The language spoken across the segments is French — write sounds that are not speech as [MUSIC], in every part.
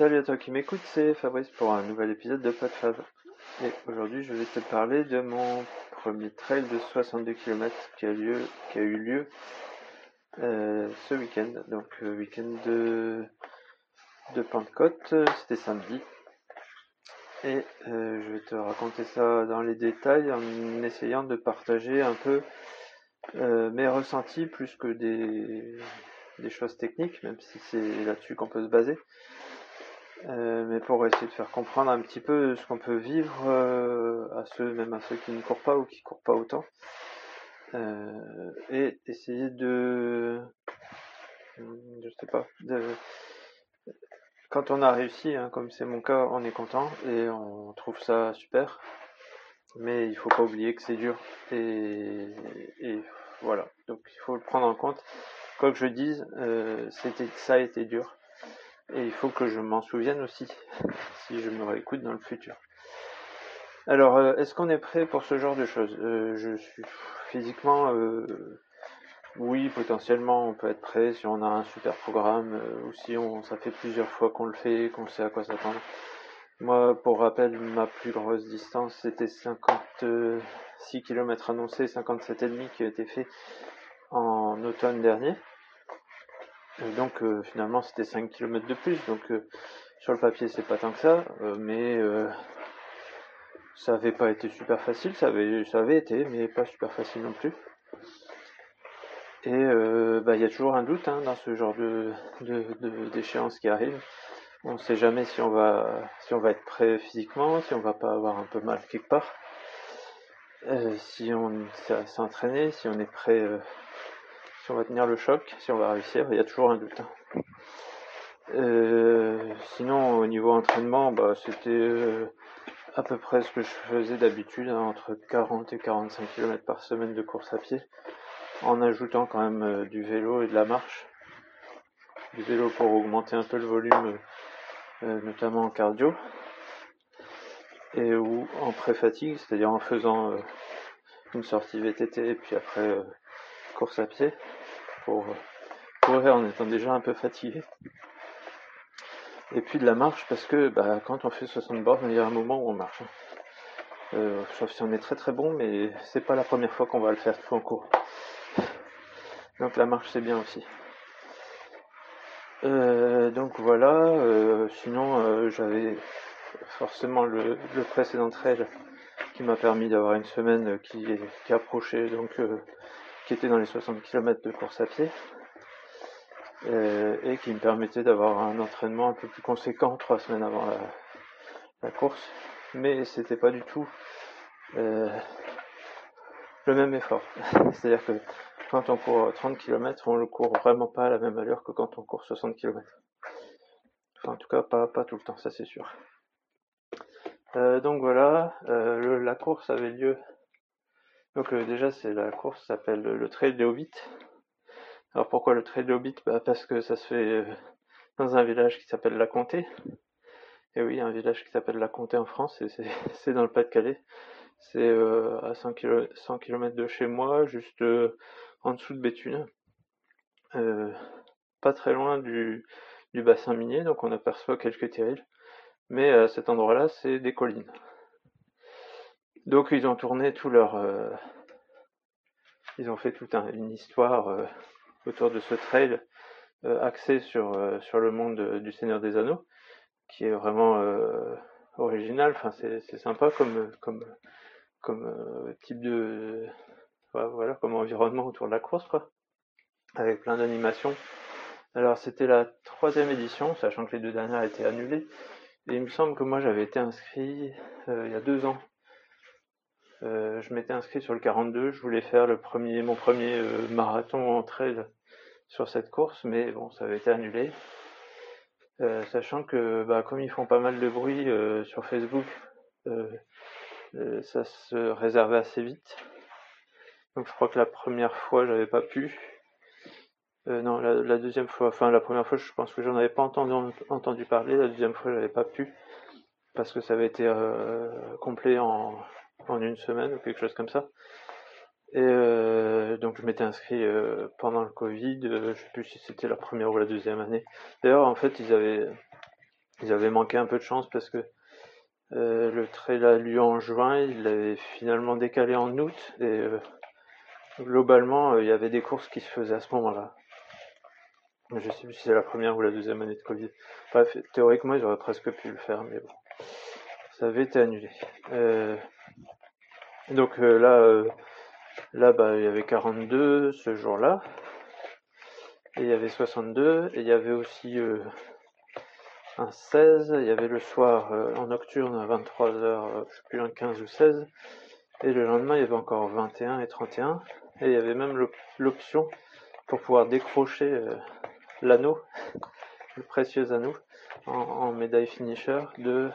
Salut à toi qui m'écoute, c'est Fabrice pour un nouvel épisode de PodFab. Et aujourd'hui, je vais te parler de mon premier trail de 62 km qui a, eu lieu euh, ce week-end. Donc, euh, week-end de, Pentecôte, c'était samedi. Et euh, je vais te raconter ça dans les détails en essayant de partager un peu mes ressentis plus que des, des choses techniques, même si c'est là-dessus qu'on peut se baser. Euh, mais pour essayer de faire comprendre un petit peu ce qu'on peut vivre euh, à ceux, même à ceux qui ne courent pas ou qui courent pas autant, euh, et essayer de, je sais pas, de, quand on a réussi, hein, comme c'est mon cas, on est content et on trouve ça super, mais il faut pas oublier que c'est dur et, voilà, donc il faut le prendre en compte. Quoi que je dise, ça a été dur et il faut que je m'en souvienne aussi, [LAUGHS] si je me réécoute dans le futur. Alors, euh, est-ce qu'on est prêt pour ce genre de choses? Euh, Je suis physiquement, euh, oui, potentiellement, on peut être prêt si on a un super programme ou si on, ça fait plusieurs fois qu'on le fait, qu'on sait à quoi s'attendre. Moi, pour rappel, ma plus grosse distance, c'était 56 km annoncés, 57,5 qui a été fait en automne dernier donc euh, finalement c'était 5 km de plus, donc euh, sur le papier c'est pas tant que ça, euh, mais ça avait pas été super facile, ça avait, ça avait été, mais pas super facile non plus. Et bah, il y a toujours un doute hein, dans ce genre de, d'échéance qui arrive. On ne sait jamais si on va si on va être prêt physiquement, si on va pas avoir un peu mal quelque part, si on s'est entraîné, si on est prêt on va tenir le choc, si on va réussir, il y a toujours un doute. Hein. Euh, sinon, au niveau entraînement, bah, c'était euh, à peu près ce que je faisais d'habitude, hein, entre 40 et 45 km par semaine de course à pied, en ajoutant quand même euh, du vélo et de la marche. Du vélo pour augmenter un peu le volume, notamment en cardio, et ou en pré-fatigue, c'est-à-dire en faisant une sortie VTT et puis après course à pied pour courir en étant déjà un peu fatigué. Et puis de la marche parce que bah, quand on fait 60 bornes, il y a un moment où on marche. Hein. Euh, sauf si on est très très bon, mais c'est pas la première fois qu'on va le faire tout en cours. Donc la marche c'est bien aussi. Euh, donc voilà, euh, sinon j'avais forcément le, précédent trail qui m'a permis d'avoir une semaine qui, qui approchait donc qui était dans les 60 km de course à pied euh, et qui me permettait d'avoir un entraînement un peu plus conséquent trois semaines avant la, course, mais c'était pas du tout euh, le même effort. [LAUGHS] C'est-à-dire que quand on court 30 km, on le court vraiment pas à la même allure que quand on court 60 km. Enfin, en tout cas, pas, tout le temps, ça c'est sûr. Euh, donc voilà, la course avait lieu donc euh, déjà c'est la course s'appelle le Trail des Hobbits. Alors pourquoi le Trail des Hobbits? Bah, Parce que ça se fait euh, dans un village qui s'appelle La Comté. Et oui, un village qui s'appelle La Comté en France, et c'est [LAUGHS] dans le Pas-de-Calais. C'est euh, à 100 km, de chez moi, juste en dessous de Béthune. pas très loin du, du bassin minier, donc on aperçoit quelques terrils. Mais à cet endroit-là, c'est des collines. Donc ils ont tourné tout leur... Euh, ils ont fait toute une histoire euh, autour de ce trail euh, axé sur, sur le monde du Seigneur des Anneaux, qui est vraiment original, enfin c'est sympa comme, comme, comme type de... Voilà, comme environnement autour de la course, quoi. Avec plein d'animations. Alors c'était la troisième édition, sachant que les deux dernières étaient annulées. Et il me semble que moi j'avais été inscrit il y a deux ans euh, je m'étais inscrit sur le 42, je voulais faire mon premier euh, marathon en trail sur cette course, mais bon, ça avait été annulé. Euh, sachant que bah, comme ils font pas mal de bruit sur Facebook, ça se réservait assez vite. Donc je crois que la première fois j'avais pas pu. non, la, deuxième fois, enfin la première fois je pense que j'en avais pas entendu, entendu parler, la deuxième fois j'avais pas pu parce que ça avait été complet en, en une semaine ou quelque chose comme ça. Et euh, donc je m'étais inscrit euh, pendant le Covid, euh, je sais plus si c'était la première ou la deuxième année. D'ailleurs en fait ils avaient ils avaient manqué un peu de chance parce que le trail a lieu en juin, il l'avait finalement décalé en août et globalement il y avait des courses qui se faisaient à ce moment-là. Je sais plus si c'est la première ou la deuxième année de Covid. Bref, théoriquement ils auraient presque pu le faire, mais bon, ça avait été annulé. donc là, là bah il y avait 42 ce jour-là. Et il y avait 62, et il y avait aussi euh, un 16, il y avait le soir euh, en nocturne à 23h, euh, je sais plus, un 15 ou 16, et le lendemain il y avait encore 21 et 31, et il y avait même l'option pour pouvoir décrocher l'anneau, le précieux anneau, en, médaille finisher, de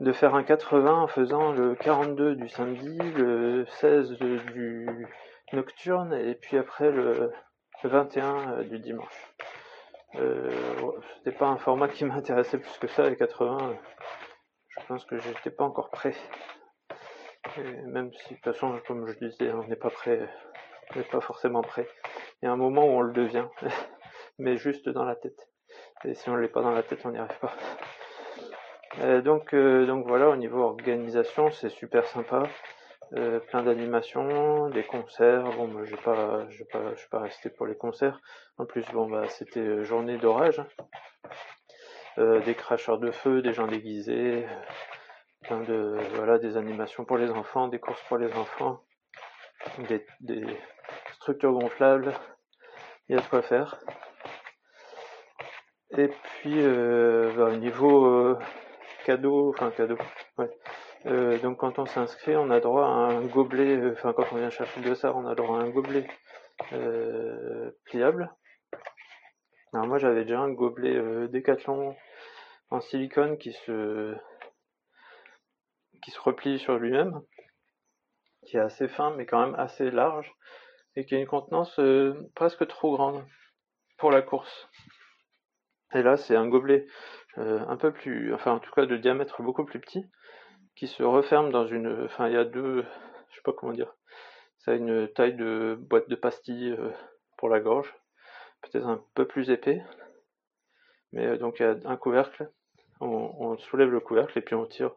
de faire un 80 en faisant le 42 du samedi, le 16 du nocturne, et puis après le, 21 euh, du dimanche. Euh, c'était pas un format qui [LAUGHS] m'intéressait plus que ça, les 80. Je pense que j'étais pas encore prêt. même si, de toute façon, comme je disais, on n'est pas prêt, on n'est pas forcément prêt. Il y a un moment où on le devient, [LAUGHS] mais juste dans la tête. Et si on l'est pas dans la tête, on n'y arrive pas. Euh, donc, donc voilà, au niveau organisation, c'est super sympa. Euh, plein d'animations, des concerts. Bon, moi, j'ai pas, j'ai pas, je suis pas resté pour les concerts. En plus, bon, bah, c'était euh, journée d'orage. Euh, des cracheurs de feu, des gens déguisés, plein de, voilà, des animations pour les enfants, des courses pour les enfants, des, des structures gonflables. Il y a de quoi faire. Et puis, bah, au niveau cadeau, enfin cadeau, ouais. Euh, donc quand on s'inscrit, on a droit à un gobelet, euh, enfin quand on vient chercher le ça, on a droit à un gobelet euh, pliable. Alors moi j'avais déjà un gobelet Décathlon en silicone qui se qui se replie sur lui-même, qui est assez fin mais quand même assez large et qui a une contenance presque trop grande pour la course. Et là c'est un gobelet un peu plus, enfin en tout cas de diamètre beaucoup plus petit qui se referme dans une. Enfin, il y a deux. Je sais pas comment dire. Ça a une taille de boîte de pastilles euh, pour la gorge. Peut-être un peu plus épais. Mais euh, donc il y a un couvercle. On, soulève le couvercle et puis on tire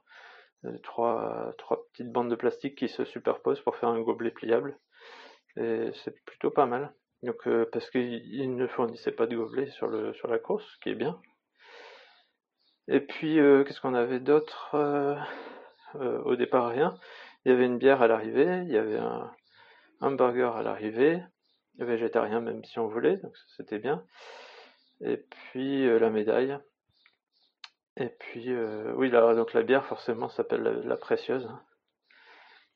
euh, trois, petites bandes de plastique qui se superposent pour faire un gobelet pliable. Et c'est plutôt pas mal. Donc parce qu'il ne fournissait pas de gobelet sur, le, sur la course, ce qui est bien. Et puis qu'est-ce qu'on avait d'autre euh, au départ rien. Il y avait une bière à l'arrivée, il y avait un hamburger à l'arrivée, végétarien même si on voulait, donc c'était bien. Et puis euh, la médaille. Et puis euh, oui, donc la bière forcément s'appelle la, précieuse.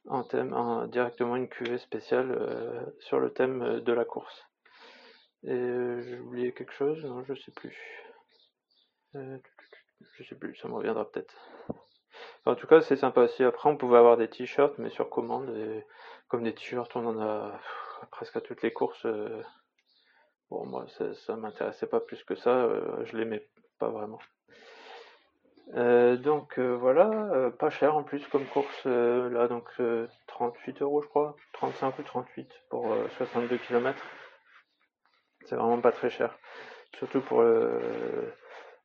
En thème, directement une cuvée spéciale sur le thème de la course. Et j'ai oublié quelque chose, non, je sais plus. Je sais plus, ça me reviendra peut-être. En tout cas, c'est sympa aussi. Après, on pouvait avoir des t-shirts, mais sur commande. Et comme des t-shirts, on en a presque à toutes les courses. Euh, bon, moi, ça, m'intéressait pas plus que ça. Euh, je l'aimais pas vraiment. Euh, donc voilà, pas cher en plus comme course. là, donc 38 euros, je crois. 35 ou 38 pour 62 km. C'est vraiment pas très cher. Surtout pour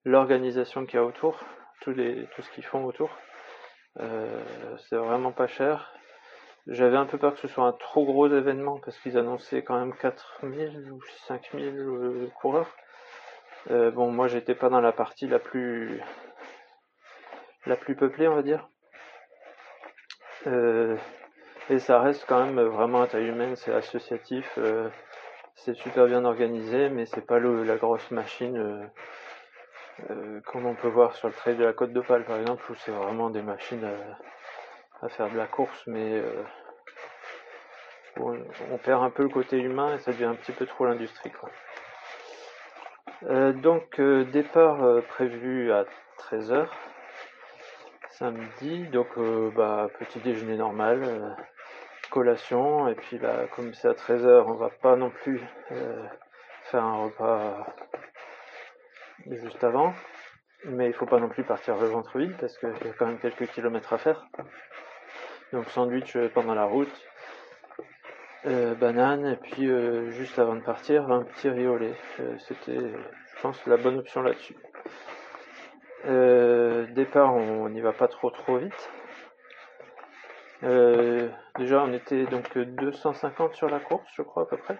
l'organisation qu'il y a autour, tout ce qu'ils font autour. Euh, c'est vraiment pas cher. J'avais un peu peur que ce soit un trop gros événement parce qu'ils annonçaient quand même 4000 ou 5000 euh, coureurs. Euh, bon, moi j'étais pas dans la partie la plus la plus peuplée, on va dire. et ça reste quand même vraiment à taille humaine, c'est associatif, c'est super bien organisé, mais c'est pas le, la grosse machine euh, comme on peut voir sur le trail de la Côte d'Opale par exemple, où c'est vraiment des machines à, faire de la course, mais euh, on, perd un peu le côté humain et ça devient un petit peu trop l'industrie. Euh, donc départ prévu à 13h samedi, donc bah, petit déjeuner normal, collation, et puis là comme c'est à 13h on va pas non plus faire un repas juste avant. Mais il faut pas non plus partir le ventre vide parce qu'il y a quand même quelques kilomètres à faire. Donc sandwich euh, pendant la route, euh, banane et puis euh, juste avant de partir un petit riolet. C'était, je pense, la bonne option là-dessus. Départ, on n'y va pas trop trop vite. Déjà, on était donc 250 sur la course, je crois à peu près.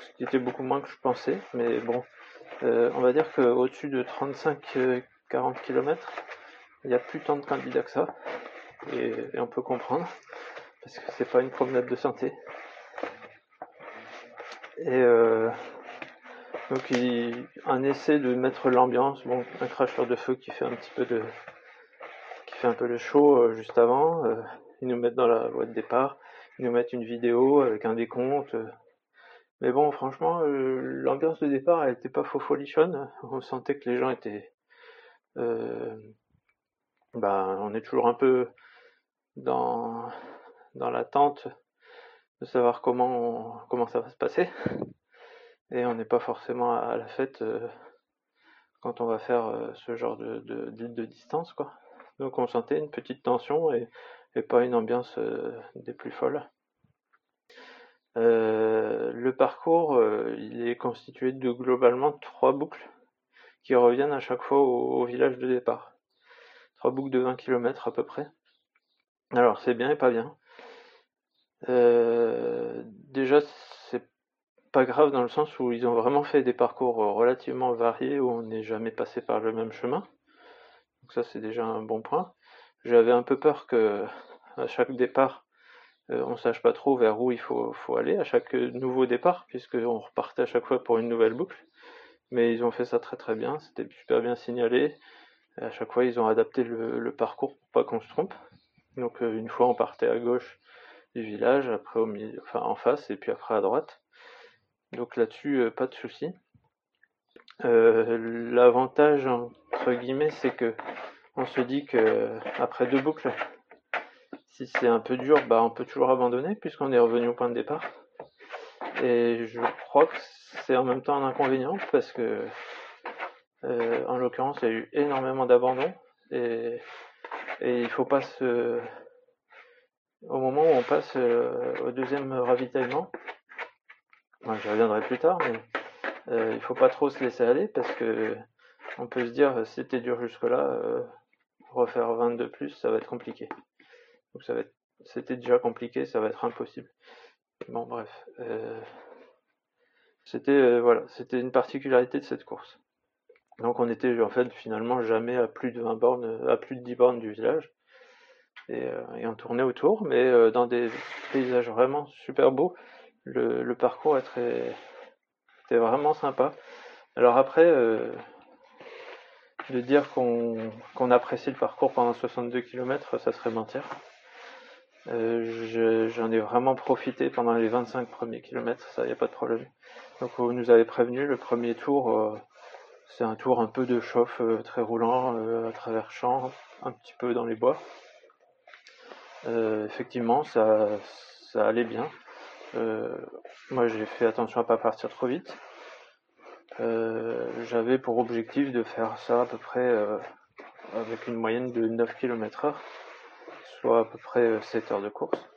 Ce qui était beaucoup moins que je pensais, mais bon, euh, on va dire qu'au-dessus de 35-40 km, il n'y a plus tant de candidats que ça, et, on peut comprendre, parce que c'est pas une promenade de santé. Et euh, donc un essai de mettre l'ambiance, bon, un cracheur de feu qui fait un petit peu de qui fait un peu le show euh, juste avant, euh, ils nous mettent dans la voie de départ, ils nous mettent une vidéo avec un décompte. Euh. mais bon, franchement, l'ambiance de départ, elle était pas faux folichonne. [LAUGHS] On sentait que les gens étaient, bah, on est toujours un peu dans dans l'attente de savoir comment comment ça va se passer et on n'est pas forcément à, la fête euh, quand on va faire euh, ce genre de, de, de, distance quoi. Donc on sentait une petite tension et, pas une ambiance euh, des plus folles. Le parcours, il est constitué de globalement trois boucles qui reviennent à chaque fois au, village de départ. Trois boucles de 20 km à peu près. Alors c'est bien et pas bien. déjà pas grave dans le sens où ils ont vraiment fait des parcours euh, relativement variés où on n'est jamais passé par le même chemin. Donc ça c'est déjà un bon point. J'avais un peu peur que à chaque départ euh, on sache pas trop vers où il faut, aller à chaque nouveau départ puisqu'on repartait à chaque fois pour une nouvelle boucle. Mais ils ont fait ça très très bien, c'était super bien signalé. à chaque fois ils ont adapté le, parcours pour pas qu'on se trompe. Donc euh, une fois on partait à gauche du village, après au milieu, en face et puis après à droite. Donc là-dessus, euh, pas de souci. L'avantage entre guillemets, c'est que on se dit que après deux boucles, si c'est un peu dur, bah on peut toujours abandonner puisqu'on est revenu au point de départ. Et je crois que c'est en même temps un inconvénient parce que euh, en l'occurrence il y a eu énormément d'abandon et, et il faut pas se au moment où on passe au deuxième ravitaillement, je reviendrai plus tard, mais euh, il faut pas trop se laisser aller parce que on peut se dire c'était dur jusque-là, euh, refaire 22 plus, ça va être compliqué. Donc ça va être, c'était déjà compliqué, ça va être impossible. Bon bref, euh, c'était euh, voilà, c'était une particularité de cette course. Donc on était en fait finalement jamais à plus de 20 bornes, à plus de 10 bornes du village. Et, et on tournait autour, mais dans des paysages vraiment super beaux le, parcours était vraiment sympa. Alors après, euh, de dire qu'on apprécie le parcours pendant 62 km, ça serait mentir. Euh, j'en ai vraiment profité pendant les 25 premiers kilomètres, ça y a pas de problème. Donc vous nous avez prévenu, le premier tour, euh, c'est un tour un peu de chauffe très roulant à travers champs, un petit peu dans les bois. effectivement, ça, ça allait bien. Euh, moi, j'ai fait attention à pas partir trop vite. Euh, j'avais pour objectif de faire ça à peu près euh, avec une moyenne de 9 km heure, soit à peu près 7 heures de course.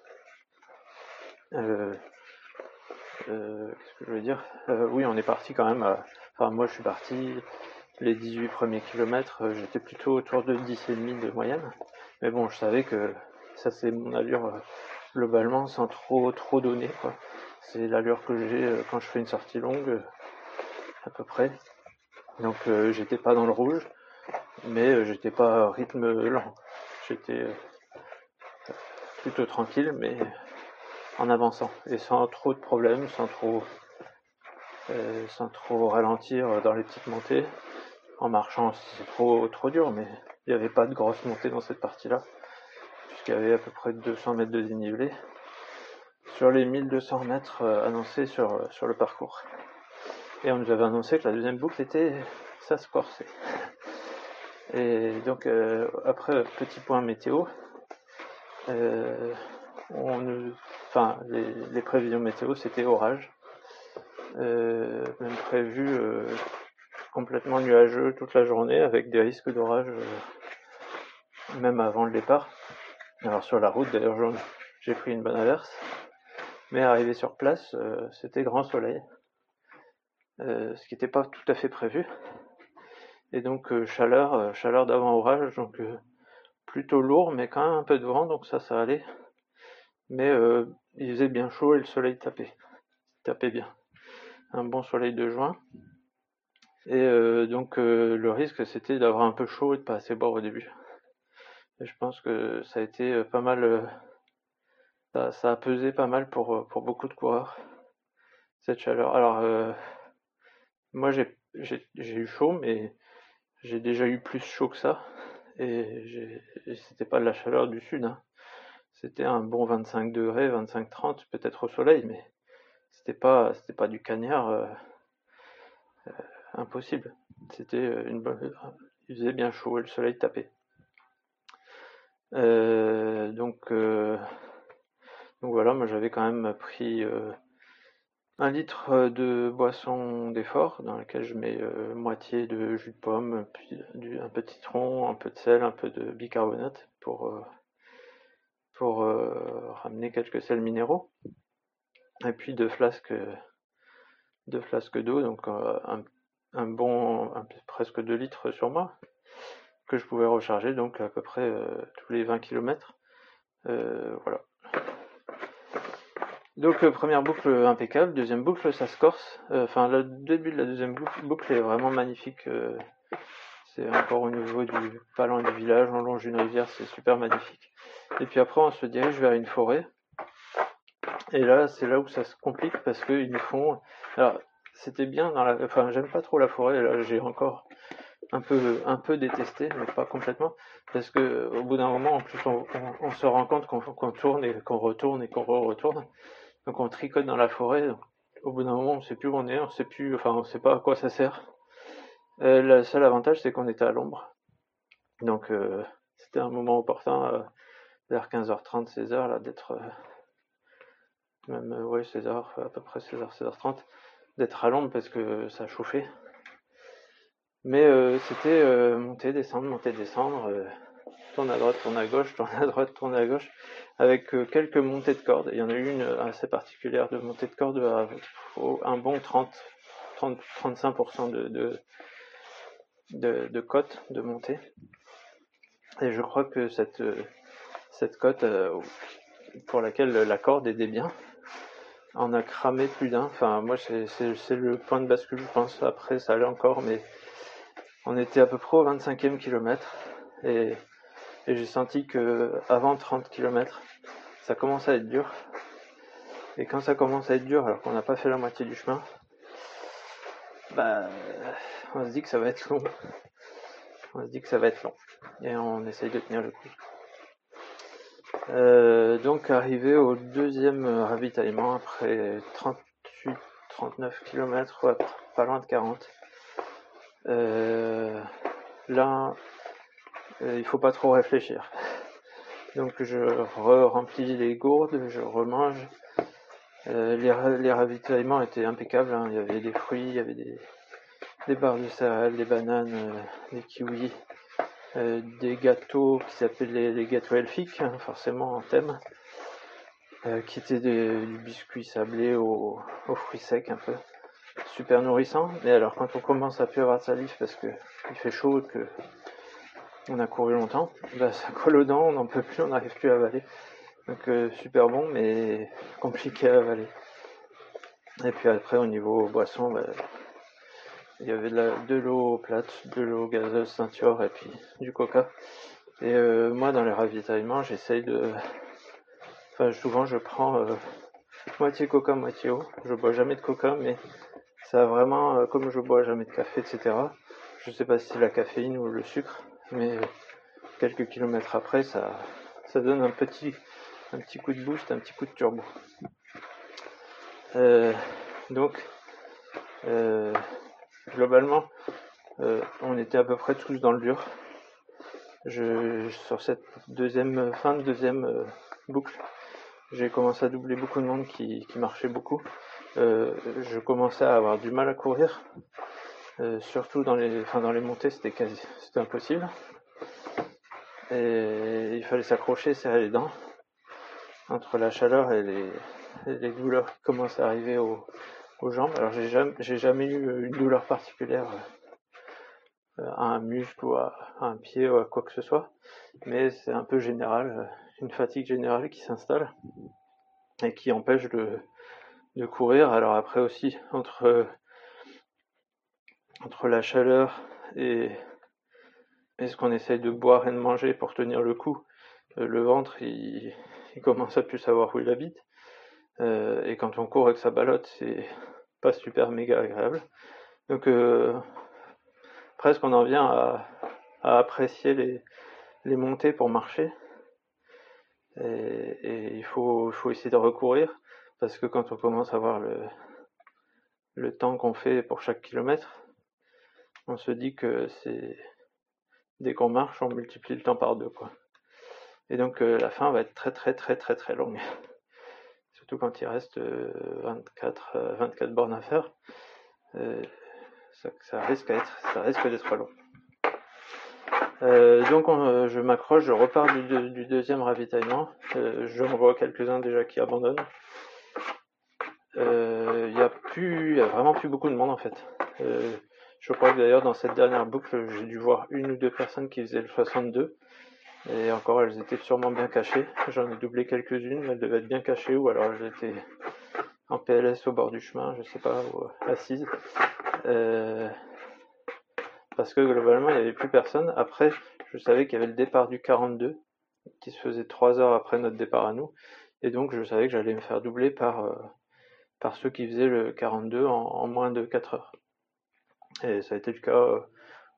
Euh, Qu'est-ce que je veux dire? Oui, on est parti quand même. Enfin, moi, je suis parti les 18 premiers kilomètres. J'étais plutôt autour de 10,5 de moyenne. Mais bon, je savais que ça, c'est mon allure globalement sans trop trop donner. C'est l'allure que j'ai euh, quand je fais une sortie longue euh, à peu près. Donc euh, j'étais pas dans le rouge, mais j'étais pas à rythme lent. J'étais plutôt tranquille, mais en avançant et sans trop de problèmes, sans trop sans trop ralentir dans les petites montées. En marchant, c'est trop trop dur, mais il n'y avait pas de grosses montées dans cette partie-là y avait à peu près 200 mètres de dénivelé sur les 1200 mètres euh, annoncés sur, euh, sur le parcours. Et on nous avait annoncé que la deuxième boucle était ça se corser. Et donc euh, après petit point météo, on enfin les, prévisions météo c'était orage, même prévu complètement nuageux toute la journée avec des risques d'orage même avant le départ. Alors sur la route, d'ailleurs, j'ai pris une bonne averse. Mais arrivé sur place, euh, c'était grand soleil. Euh, ce qui n'était pas tout à fait prévu. Et donc chaleur, chaleur d'avant orage, donc plutôt lourd, mais quand même un peu de vent, donc ça, ça allait. Mais il faisait bien chaud et le soleil tapait, tapait bien. Un bon soleil de juin. Et donc le risque, c'était d'avoir un peu chaud et de pas assez boire au début. Et je pense que ça a été pas mal ça, a pesé pas mal pour, euh, beaucoup de coureurs, cette chaleur. Alors, euh, moi j'ai eu chaud, mais j'ai déjà eu plus chaud que ça. Et, c'était pas de la chaleur du sud. Hein. C'était un bon 25 degrés, 25-30, peut-être au soleil, mais c'était pas, c'était pas du cagnard euh, impossible. C'était une bonne. Il faisait bien chaud et le soleil tapait. donc, donc voilà, moi j'avais quand même pris euh, un litre euh, de boisson d'effort dans laquelle je mets euh, moitié de jus de pomme, puis un peu de citron, un peu de sel, un peu de bicarbonate pour, pour ramener quelques sels minéraux. Et puis deux flasques, deux flasques d'eau, donc un, bon presque 2 litres sur moi, que je pouvais recharger donc à peu près tous les 20 km. voilà. Donc euh, première boucle impeccable, deuxième boucle ça se corse. Euh, enfin le début de la deuxième boucle, est vraiment magnifique. Euh, c'est encore au niveau du pas loin du village, on longe une rivière, c'est super magnifique. Et puis après on se dirige vers une forêt. Et là c'est là où ça se complique parce qu'ils nous font. Alors c'était bien dans la. Enfin j'aime pas trop la forêt, là j'ai encore un peu un peu détesté, mais pas complètement, parce que au bout d'un moment en plus on, se rend compte qu'on tourne et qu'on retourne et qu'on re retourne. Donc on tricote dans la forêt. Au bout d'un moment, on sait plus où on est, on sait plus, enfin on sait pas à quoi ça sert. Euh, le seul avantage, c'est qu'on était à l'ombre. Donc euh, c'était un moment opportun, euh, vers 15h30, 16h, là, d'être même ouais 16h, à peu près 16h, 16h30, d'être à l'ombre parce que ça chauffait. Mais c'était monter, descendre, monter, descendre tourne à droite, tourne à gauche, tourne à droite, tourne à gauche, avec euh, quelques montées de cordes. Il y en a une assez particulière de montée de cordes à un bon 30, 30 35% de, de, de, cote de montée. Et je crois que cette, cote euh, pour laquelle la corde aidait bien en a cramé plus d'un. Enfin, moi, c'est le point de bascule, je pense. Après, ça allait encore, mais on était à peu près au 25e kilomètre. Et et j'ai senti que avant 30 km, ça commence à être dur. Et quand ça commence à être dur, alors qu'on n'a pas fait la moitié du chemin, bah, on se dit que ça va être long. On se dit que ça va être long. Et on essaye de tenir le coup. Euh, donc arrivé au deuxième ravitaillement après 38, 39 km, pas loin de 40. Euh, là, euh, il faut pas trop réfléchir. Donc je remplis les gourdes, je remange. Euh, les, ravitaillements étaient impeccables. Hein. Il y avait des fruits, il y avait des, barres de céréales, des bananes, euh, des kiwis, des gâteaux qui s'appelaient les, gâteaux elfiques, hein, forcément en thème, qui étaient du biscuit sablé aux, fruits secs un peu. Super nourrissant. Mais alors quand on commence à plus avoir de salive parce que il fait chaud que on a couru longtemps, bah, ça colle aux dents, on n'en peut plus, on n'arrive plus à avaler. Donc euh, super bon, mais compliqué à avaler. Et puis après, au niveau boisson, bah, il y avait de l'eau plate, de l'eau gazeuse ceinture et puis du coca. Et euh, moi, dans les ravitaillements, j'essaye de... Enfin, souvent, je prends euh, moitié coca, moitié eau. Je bois jamais de coca, mais ça a vraiment, comme je bois jamais de café, etc. Je sais pas si c'est la caféine ou le sucre, mais quelques kilomètres après, ça, ça donne un petit, un petit coup de boost, un petit coup de turbo. Euh, donc, euh, globalement, euh, on était à peu près tous dans le dur. Je, sur cette deuxième fin de deuxième boucle, j'ai commencé à doubler beaucoup de monde qui, qui marchait beaucoup. je commençais à avoir du mal à courir. Euh, surtout dans les, enfin dans les montées, c'était quasi, c'était impossible. Et il fallait s'accrocher, serrer les dents entre la chaleur et les, les douleurs qui commencent à arriver aux, jambes. Alors j'ai jamais, j'ai jamais eu une douleur particulière à un muscle ou à, un pied ou à quoi que ce soit, mais c'est un peu général, une fatigue générale qui s'installe et qui empêche de, de courir. Alors après aussi, entre, entre la chaleur et, ce qu'on essaye de boire et de manger pour tenir le coup, euh, le ventre il, commence à plus savoir où il habite. Euh, et quand on court avec sa balotte, c'est pas super méga agréable. Donc euh, presque on en vient à, apprécier les, montées pour marcher. Et, il faut, essayer de recourir parce que quand on commence à voir le temps qu'on fait pour chaque kilomètre, on se dit que c'est dès qu'on marche, on multiplie le temps par deux quoi. Et donc euh, la fin va être très très très très très longue. [LAUGHS] Surtout quand il reste 24, euh, 24 euh, bornes à faire. Ça, risque d'être ça risque d'être long. donc je m'accroche, je repars du, deuxième ravitaillement. je me vois quelques-uns déjà qui abandonnent. Il y a plus, y a vraiment plus beaucoup de monde en fait. Je crois que d'ailleurs dans cette dernière boucle, j'ai dû voir une ou deux personnes qui faisaient le 62. Et encore, elles étaient sûrement bien cachées. J'en ai doublé quelques-unes, elles devaient être bien cachées, ou alors elles étaient en PLS au bord du chemin, je sais pas, ou assises. Euh, parce que globalement, il n'y avait plus personne. Après, je savais qu'il y avait le départ du 42, qui se faisait 3 heures après notre départ à nous. Et donc, je savais que j'allais me faire doubler par, euh, par ceux qui faisaient le 42 en, moins de 4 heures. Et ça a été le cas euh,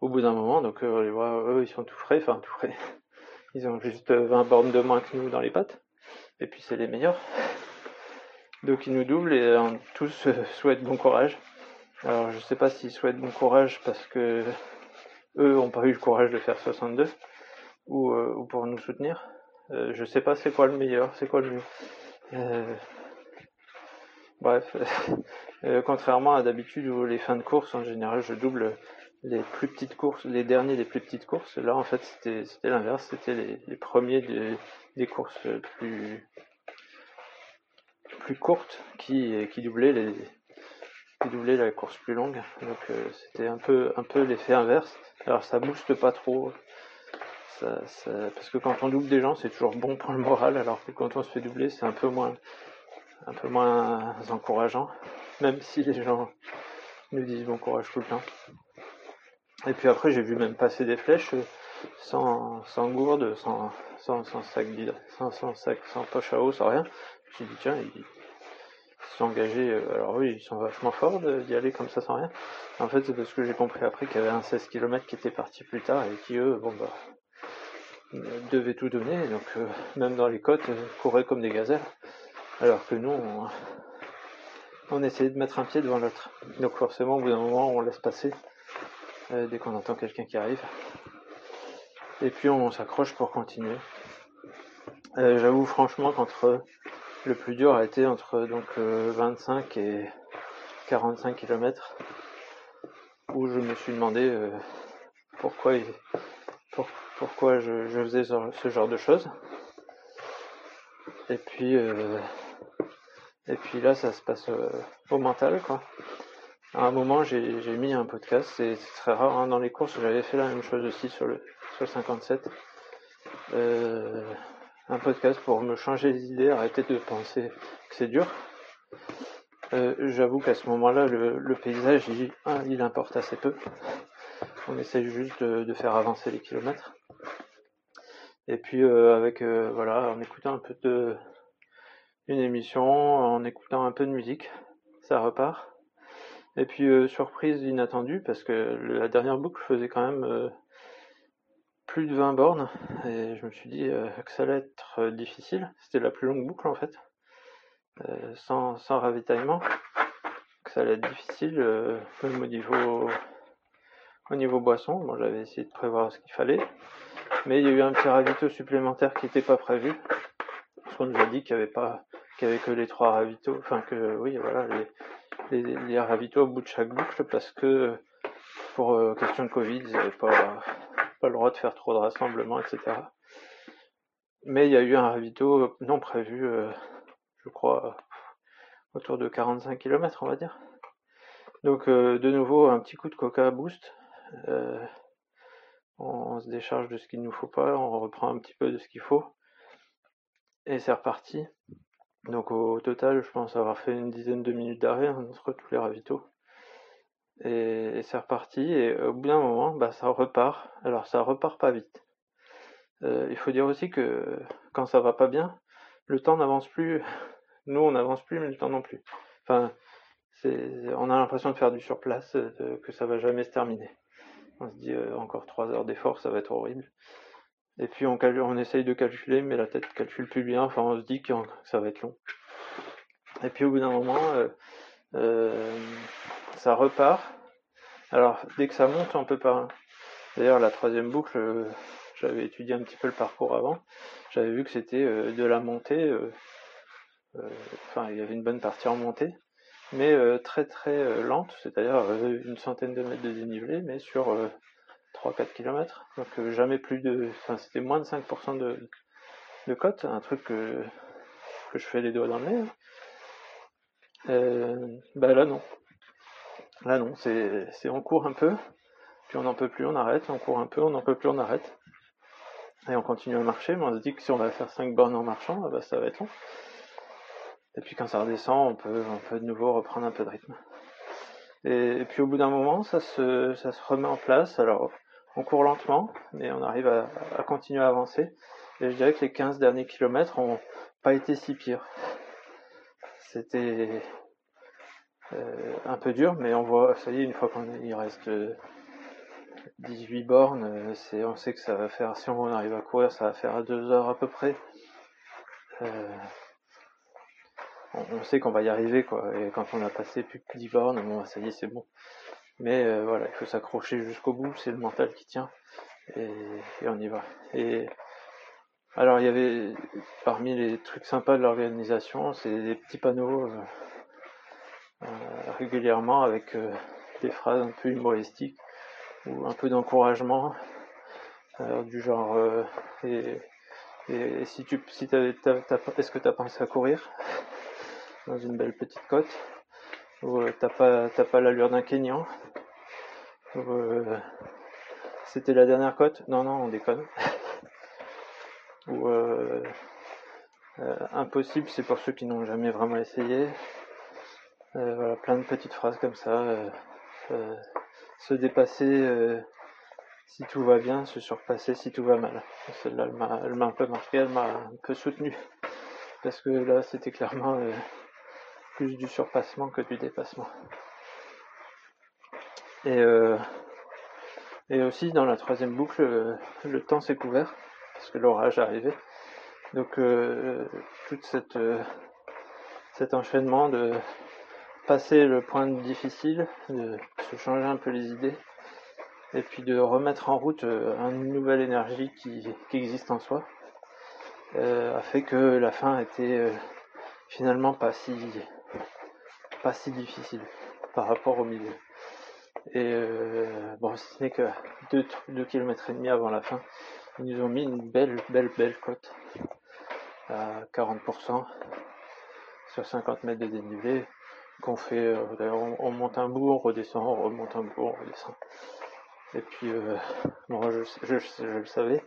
au bout d'un moment. Donc, on les eux, ils sont tout frais, enfin tout frais. [LAUGHS] Ils ont juste 20 bornes de moins que nous dans les pattes. Et puis c'est les meilleurs. Donc ils nous doublent et euh, tous euh, souhaitent bon courage. Alors je sais pas s'ils souhaitent bon courage parce que eux ont pas eu le courage de faire 62 ou, euh, ou pour nous soutenir. Euh, je sais pas c'est quoi le meilleur, c'est quoi le mieux. Bref, [LAUGHS] contrairement à d'habitude où les fins de course en général je double les plus petites courses, les derniers des plus petites courses. Là, en fait, c'était, l'inverse. C'était les, premiers des, courses plus, plus courtes qui, qui doublaient les, doublaient la course plus longue. Donc, euh, c'était un peu, un peu l'effet inverse. Alors, ça booste pas trop. Parce que quand on double des gens, c'est toujours bon pour le moral, alors que quand on se fait doubler, c'est un peu moins, un peu moins encourageant. Même si les gens nous disent bon courage tout le temps. Et puis après, j'ai vu même passer des flèches euh, sans, sans gourde, sans, sans, sans sac sans, sans sac, sans poche à eau, sans rien. Suis dit, tiens, ils, sont engagés. Euh, alors oui, ils sont vachement forts d'y aller comme ça sans rien. En fait, c'est parce que j'ai compris après qu'il y avait un 16 km qui était parti plus tard et qui, eux, bon, bah, devaient tout donner. Donc, euh, même dans les côtes, couraient comme des gazelles. Alors que nous, on essayait de mettre un pied devant l'autre. Donc forcément, au bout d'un moment, on laisse passer. Euh, dès qu'on entend quelqu'un qui arrive. Et puis on s'accroche pour continuer. Euh, j'avoue franchement qu'entre le plus dur a été entre donc 25 euh, et 45 km où je me suis demandé pourquoi pourquoi je, faisais ce, genre de choses. Et puis et puis là ça se passe au mental quoi à un moment, j'ai mis un podcast, c'est très rare. Hein. Dans les courses, j'avais fait la même chose aussi sur le, sur 57. Euh, un podcast pour me changer les idées, arrêter de penser que c'est dur. Euh, J'avoue qu'à ce moment-là, le, le, paysage, il, hein, il, importe assez peu. On essaye juste de, faire avancer les kilomètres. Et puis euh, avec euh, voilà, en écoutant un peu de une émission, en écoutant un peu de musique, ça repart. Et puis euh, surprise inattendue parce que la dernière boucle faisait quand même euh, plus de 20 bornes et je me suis dit euh, que ça allait être difficile. C'était la plus longue boucle en fait, sans, ravitaillement, que ça allait être difficile même au niveau au niveau boisson. Bon, j'avais essayé de prévoir ce qu'il fallait, mais il y a eu un petit ravito supplémentaire qui n'était pas prévu qu'on nous a dit qu'il n'y avait pas qu'il avait que les trois ravitaux, enfin que oui voilà les les, ravitaux au bout de chaque boucle parce que pour euh, question de Covid, ils n'avaient pas, le droit de faire trop de rassemblements, etc. Mais il y a eu un ravito non prévu, euh, je crois, autour de 45 km, on va dire. Donc euh, de nouveau un petit coup de coca boost. se décharge de ce qu'il ne nous faut pas, on reprend un petit peu de ce qu'il faut, et c'est reparti. Donc au total, je pense avoir fait une dizaine de minutes d'arrêt entre tous les ravitaux. Et, c'est reparti, et au bout d'un moment, bah, ça repart. Alors ça repart pas vite. Euh, il faut dire aussi que quand ça va pas bien, le temps n'avance plus. [LAUGHS] Nous, on n'avance plus, mais le temps non plus. Enfin, on a l'impression de faire du surplace, que ça va jamais se terminer. On se dit euh, encore trois heures d'effort, ça va être horrible. Et puis on, on essaye de calculer, mais la tête calcule plus bien. Enfin, on se dit que ça va être long. Et puis au bout d'un moment, euh, euh, ça repart. Alors dès que ça monte, on peut pas. D'ailleurs, la troisième boucle, j'avais étudié un petit peu le parcours avant. J'avais vu que c'était de la montée. Enfin, il y avait une bonne partie en montée mais euh, très très euh, lente, c'est-à-dire euh, une centaine de mètres de dénivelé, mais sur 3-4 km. Donc jamais plus de. Enfin, c'était moins de 5% de, de cote, un truc que, que je fais les doigts dans le nez. Hein. bah là non. Là non, c'est, c'est on court un peu, puis on n'en peut plus, on arrête, on court un peu, on n'en peut plus, on arrête. Et on continue à marcher, mais on se dit que si on va faire 5 bornes en marchant, bah, ça va être long. Et puis quand ça redescend, on peut, on peut de nouveau reprendre un peu de rythme. Et, puis au bout d'un moment, ça se, ça se remet en place. Alors on court lentement, mais on arrive à, continuer à avancer. Et je dirais que les 15 derniers kilomètres ont pas été si pires. C'était euh, un peu dur, mais on voit, ça y est, une fois qu'on il reste 18 euh, bornes, on sait que ça va faire, si on arrive à courir, ça va faire à 2 heures à peu près. Euh, on, sait qu'on va y arriver, quoi. Et quand on a passé plus de 10 bornes, bon, ça y est, c'est bon. Mais euh, voilà, il faut s'accrocher jusqu'au bout, c'est le mental qui tient. Et, on y va. Et alors, il y avait, parmi les trucs sympas de l'organisation, c'est des petits panneaux euh, euh, régulièrement avec des phrases un peu humoristiques ou un peu d'encouragement, du genre et, est-ce que tu as pensé à courir dans une belle petite côte? Euh, t'as pas pas l'allure d'un Kenyan. Euh, c'était la dernière côte Non non on déconne. ou euh, impossible c'est pour ceux qui n'ont jamais vraiment essayé. voilà plein de petites phrases comme ça. se dépasser si tout va bien, se surpasser si tout va mal. Celle-là, elle m'a un peu marqué, elle m'a un peu soutenu. Parce que là, c'était clairement plus du surpassement que du dépassement. Et, euh, et aussi dans la troisième boucle, le, temps s'est couvert parce que l'orage arrivait. Donc euh, tout cette, euh, cet enchaînement de passer le point difficile, de se changer un peu les idées, et puis de remettre en route une nouvelle énergie qui, qui existe en soi, a fait que la fin était finalement pas si pas si difficile par rapport au milieu. Et euh, bon, si ce n'est que 2 km et demi avant la fin, ils nous ont mis une belle, belle, belle côte à 40% sur 50 mètres de dénivelé qu'on fait, euh, d'ailleurs on, monte un bout, on redescend, on remonte un bout, on redescend. Et puis, euh, bon, je, je, je, le savais,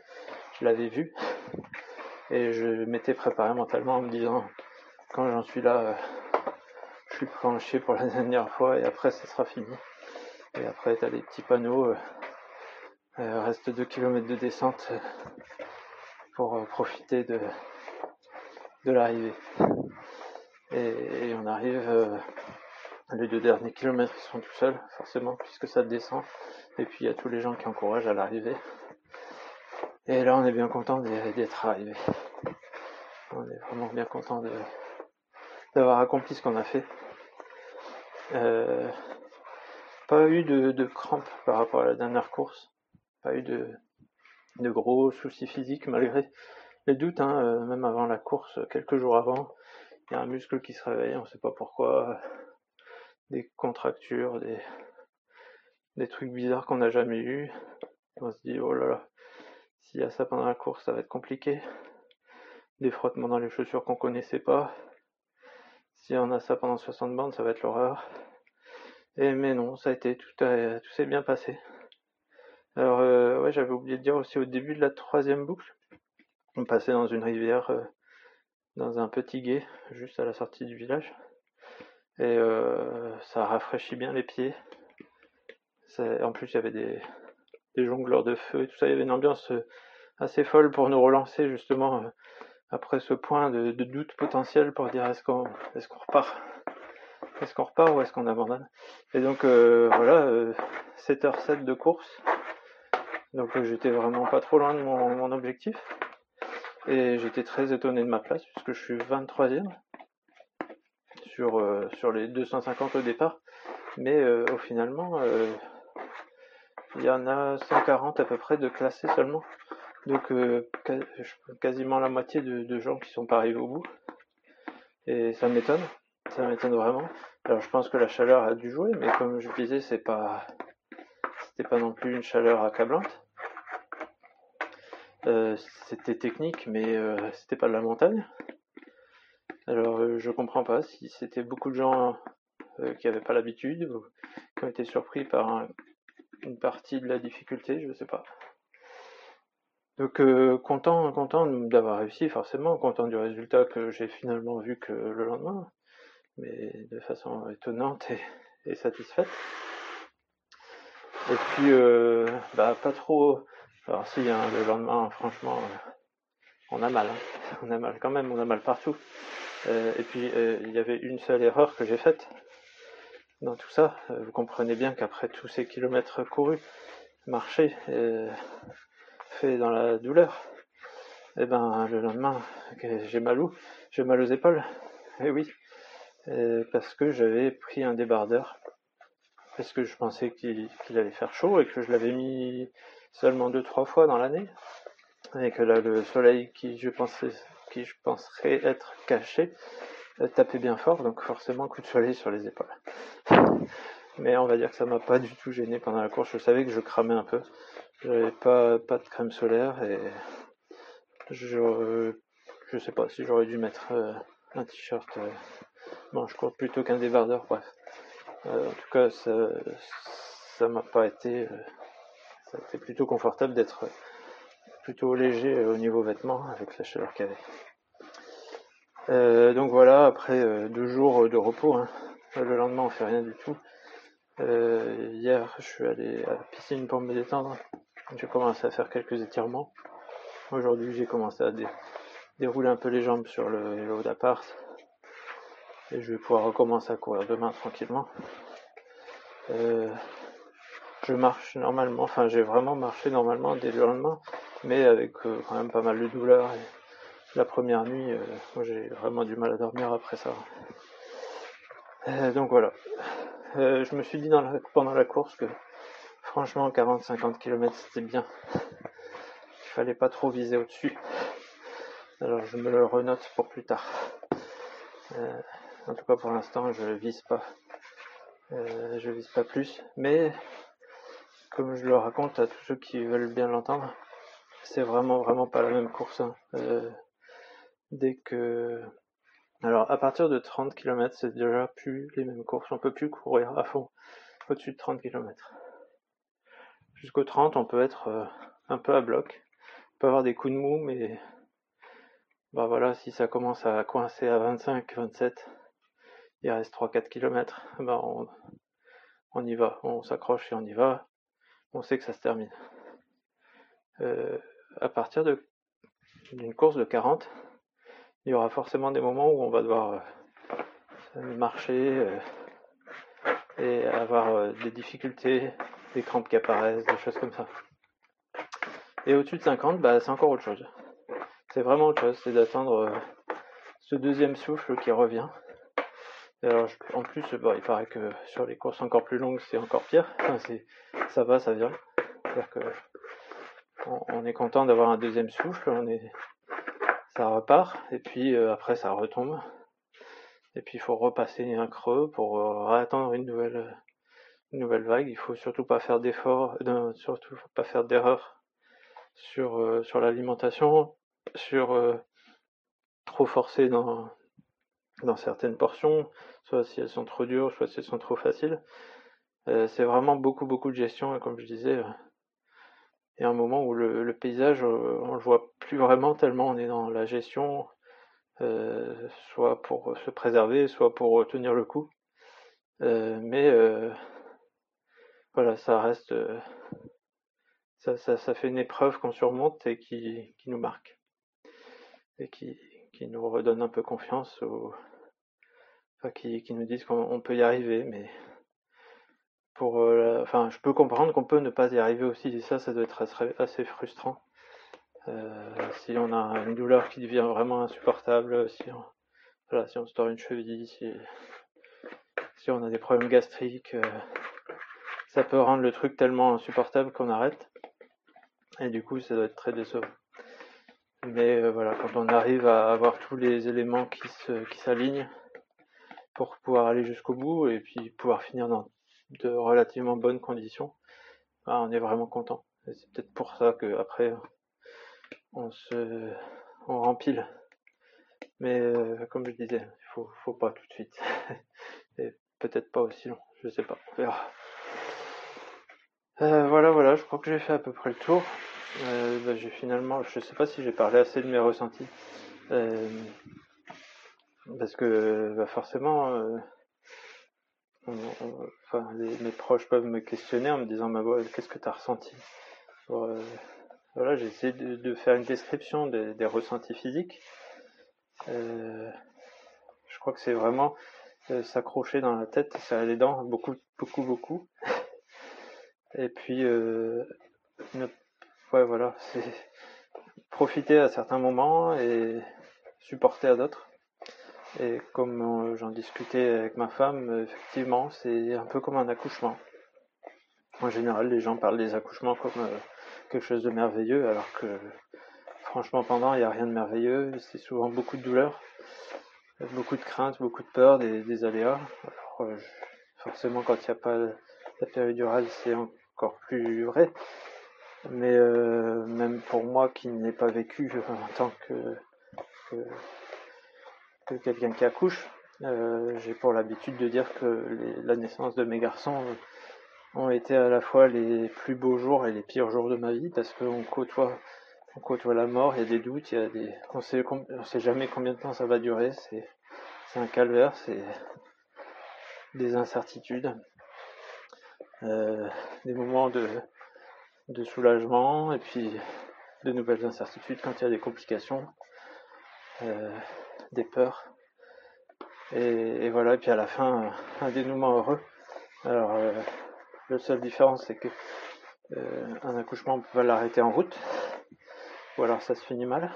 je l'avais vu, et je m'étais préparé mentalement en me disant, quand j'en suis là, je suis planché pour la dernière fois et après ça sera fini. Et après t'as des petits panneaux, euh, euh reste 2 km de descente euh, pour profiter de, de l'arrivée. Et, on arrive, les deux derniers kilomètres ils sont tout seuls, forcément, puisque ça descend. Et puis il y a tous les gens qui encouragent à l'arrivée. Et là on est bien content d'être arrivé. On est vraiment bien content d'avoir accompli ce qu'on a fait. Euh, pas eu de, crampes par rapport à la dernière course. Pas eu de, gros soucis physiques malgré les doutes, hein, euh, même avant la course, quelques jours avant. Il y a un muscle qui se réveille, on sait pas pourquoi. Des contractures, des, des trucs bizarres qu'on n'a jamais eu. On se dit, oh là là, s'il y a ça pendant la course, ça va être compliqué. Des frottements dans les chaussures qu'on connaissait pas. Si on a ça pendant 60 bandes, ça va être l'horreur. Et mais non, ça a été tout, tout s'est bien passé. Alors, euh, ouais, j'avais oublié de dire aussi au début de la troisième boucle, on passait dans une rivière, euh, dans un petit gué, juste à la sortie du village. Et euh, ça rafraîchit bien les pieds. en plus, il y avait des, des jongleurs de feu et tout ça. Il y avait une ambiance assez folle pour nous relancer, justement, après ce point de, doute potentiel pour dire est-ce qu'on est qu'on repart? Est-ce qu'on repart ou est-ce qu'on abandonne? Et donc, voilà, 7h07 de course. Donc euh, j'étais vraiment pas trop loin de mon, objectif. Et j'étais très étonné de ma place puisque je suis 23e sur, euh, sur les 250 au départ. Mais euh, au finalement, il y en a 140 à peu près de classés seulement. Donc quasiment la moitié de, gens qui sont pas arrivés au bout. Et ça m'étonne. Ça m'étonne vraiment. Alors je pense que la chaleur a dû jouer, mais comme je disais, c'est pas c'était pas non plus une chaleur accablante. Euh, c'était technique, mais euh, c'était pas de la montagne. Alors euh, je comprends pas si c'était beaucoup de gens qui n'avaient pas l'habitude ou qui ont été surpris par une partie de la difficulté, je sais pas. Donc content, content d'avoir réussi, forcément, content du résultat que j'ai finalement vu que le lendemain, mais de façon étonnante et, satisfaite. Et puis bah pas trop alors si, hein, le lendemain, franchement, euh, on a mal. Hein. [LAUGHS] On a mal quand même, on a mal partout. Euh, et puis, euh, il y avait une seule erreur que j'ai faite dans tout ça. vous comprenez bien qu'après tous ces kilomètres courus, marcher, dans la douleur, et eh ben le lendemain, j'ai mal aux épaules. Et eh oui, parce que j'avais pris un débardeur. Parce que je pensais qu'il allait faire chaud et que je l'avais mis seulement deux trois fois dans l'année. Et que là le soleil qui je pensais qui je penserais être caché euh, tapait bien fort. Donc forcément coup de soleil sur les épaules. [LAUGHS] Mais on va dire que ça m'a pas du tout gêné pendant la course. Je savais que je cramais un peu j'avais pas pas de crème solaire et je je sais pas si j'aurais dû mettre euh, un t-shirt euh, manche courte plutôt qu'un débardeur bref en tout cas ça ça m'a pas été c'était plutôt confortable d'être plutôt léger au niveau vêtements avec la chaleur qu'il y avait. Euh, donc voilà, après euh, deux jours de repos, hein. le lendemain on fait rien du tout. Euh, hier je suis allé à la piscine pour me détendre, j'ai commencé à faire quelques étirements. Aujourd'hui j'ai commencé à dérouler un peu les jambes sur le vélo d'appart et je vais pouvoir recommencer à courir demain tranquillement je marche normalement, enfin j'ai vraiment marché normalement dès le lendemain, mais avec euh, quand même pas mal de douleurs. la première nuit, euh, moi j'ai vraiment du mal à dormir après ça. Euh, donc voilà. je me suis dit pendant la course que franchement 40-50 km c'était bien. Il fallait pas trop viser au-dessus. Alors je me le renote pour plus tard. en tout cas pour l'instant je vise pas. je vise pas plus. Mais comme je le raconte à tous ceux qui veulent bien l'entendre, c'est vraiment vraiment pas la même course. Hein. Euh, dès que alors à partir de 30 km c'est déjà plus les mêmes courses, on peut plus courir à fond au-dessus de 30 km. Jusqu'au 30 on peut être euh, un peu à bloc, on peut avoir des coups de mou mais bah voilà si ça commence à coincer à 25, 27, il reste 3-4 km, bah on, on y va, on s'accroche et on y va. On sait que ça se termine. Euh, à partir d'une course de 40, il y aura forcément des moments où on va devoir euh, marcher et avoir des difficultés, des crampes qui apparaissent, des choses comme ça. Et au-dessus de 50, bah, c'est encore autre chose. C'est vraiment autre chose, c'est d'attendre ce deuxième souffle qui revient. alors, en plus, il paraît que sur les courses encore plus longues, c'est encore pire. ça va, ça vient. C'est-à-dire que on, est content d'avoir un deuxième souffle, on est, ça repart, et puis euh, après ça retombe. Et puis il faut repasser un creux pour euh, attendre une nouvelle, nouvelle vague. Il faut surtout pas faire d'efforts, euh, surtout pas faire d'erreurs sur, sur l'alimentation, sur trop forcer dans, certaines portions, soit si elles sont trop dures, soit si elles sont trop faciles. Euh, c'est vraiment beaucoup beaucoup de gestion et comme je disais, et un moment où le, paysage, on le voit plus vraiment tellement on est dans la gestion, soit pour se préserver, soit pour tenir le coup. Voilà, ça reste, ça, ça, ça, fait une épreuve qu'on surmonte et qui, qui nous marque et qui, qui nous redonne un peu confiance ou enfin, qui, qui nous disent qu'on peut y arriver, mais pour, euh, enfin, je peux comprendre qu'on peut ne pas y arriver aussi, et ça, ça doit être assez, frustrant. Euh, si on a une douleur qui devient vraiment insupportable, si on, voilà, si on se tord une cheville, si, si on a des problèmes gastriques, euh, ça peut rendre le truc tellement insupportable qu'on arrête. Et du coup, ça doit être très décevant. Mais euh, voilà, quand on arrive à avoir tous les éléments qui se, qui s'alignent pour pouvoir aller jusqu'au bout et puis pouvoir finir dans de relativement bonnes conditions, bah, on est vraiment content. Et c'est peut-être pour ça que après on se on rempile. Mais euh, comme je disais, il faut, faut pas tout de suite. [LAUGHS] et peut-être pas aussi long, je sais pas, on verra. Euh, voilà, voilà, je crois que j'ai fait à peu près le tour. Euh, bah, j'ai finalement, je sais pas si j'ai parlé assez de mes ressentis, euh, parce que bah, forcément, euh, enfin, mes proches peuvent me questionner en me disant, bah, qu'est-ce que tu as ressenti Voilà, j'ai essayé de, faire une description des, des ressentis physiques. je crois que c'est vraiment s'accrocher dans la tête, serrer les dents, beaucoup, beaucoup, beaucoup. Et puis, ne ouais, voilà, c'est profiter à certains moments et supporter à d'autres. Et comme euh, j'en discutais avec ma femme, effectivement, c'est un peu comme un accouchement. En général, les gens parlent des accouchements comme euh, quelque chose de merveilleux, alors que franchement, pendant, il n'y a rien de merveilleux. C'est souvent beaucoup de douleur, beaucoup de crainte, beaucoup de peur, des, aléas. Euh, forcément, quand il n'y a pas la péridurale, c'est encore plus vrai. Mais euh, même pour moi qui n'ai pas vécu en tant que, que, quelqu'un qui accouche, euh, j'ai pour l'habitude de dire que la naissance de mes garçons ont été à la fois les plus beaux jours et les pires jours de ma vie parce qu'on côtoie on côtoie la mort, il y a des doutes, il y a des on on sait jamais combien de temps ça va durer, c'est un calvaire, c'est des incertitudes, euh, des moments de soulagement et puis de nouvelles incertitudes quand il y a des complications, euh, des peurs. Et, voilà, et puis à la fin, un dénouement heureux. Alors, euh, la seule différence, c'est que un accouchement, on peut l'arrêter en route, ou alors ça se finit mal,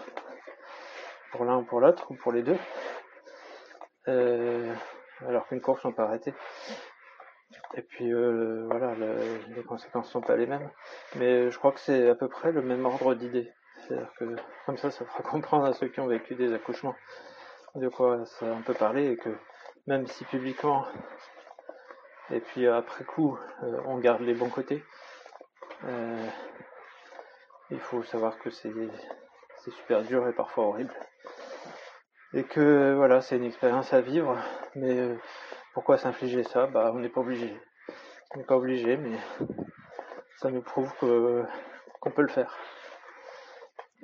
pour l'un ou pour l'autre, ou pour les deux. alors qu'une course, on peut arrêter. Et puis euh, voilà, les conséquences sont pas les mêmes. Mais je crois que c'est à peu près le même ordre d'idées. C'est-à-dire que comme ça, ça fera [LAUGHS] comprendre à ceux qui ont vécu des accouchements de quoi ça on peut parler et que même si publiquement et puis après coup euh, on garde les bons côtés, euh, il faut savoir que c'est super dur et parfois horrible et que voilà c'est une expérience à vivre mais pourquoi s'infliger ça? Bah, on n'est pas obligé. On n'est pas obligé, mais ça nous prouve que qu'on peut le faire.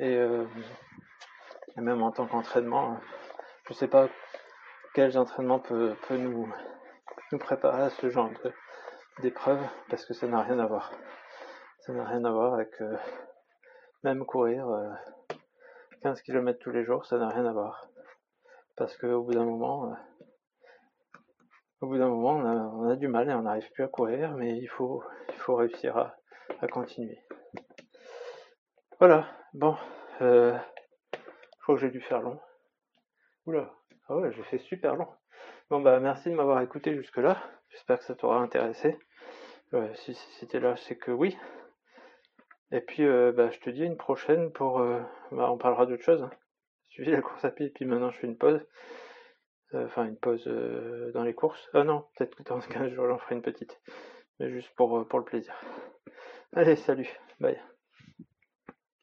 Euh, et, même en tant qu'entraînement, je sais pas quels entraînements peut, nous, nous préparer à ce genre d'épreuve, parce que ça n'a rien à voir. Ça n'a rien à voir avec euh, même courir 15 euh, km tous les jours, ça n'a rien à voir. Parce qu'au bout d'un moment, au bout d'un moment, on a, du mal et on n'arrive plus à courir, mais il faut, il faut réussir à, continuer. Voilà, bon, euh, je crois que j'ai dû faire long. Oula, ah ouais, j'ai fait super long. Bon bah merci de m'avoir écouté jusque là. J'espère que ça t'aura intéressé. si, c'était là, c'est que oui. Et puis euh, bah, je te dis une prochaine pour. Euh, bah, on parlera d'autre chose. Hein. Suivi la course à pied, et puis maintenant je fais une pause. Euh, enfin une pause euh, dans les courses. Ah non, peut-être que dans [LAUGHS] 15 jours j'en ferai une petite, mais juste pour, euh, pour le plaisir. Allez, salut, bye.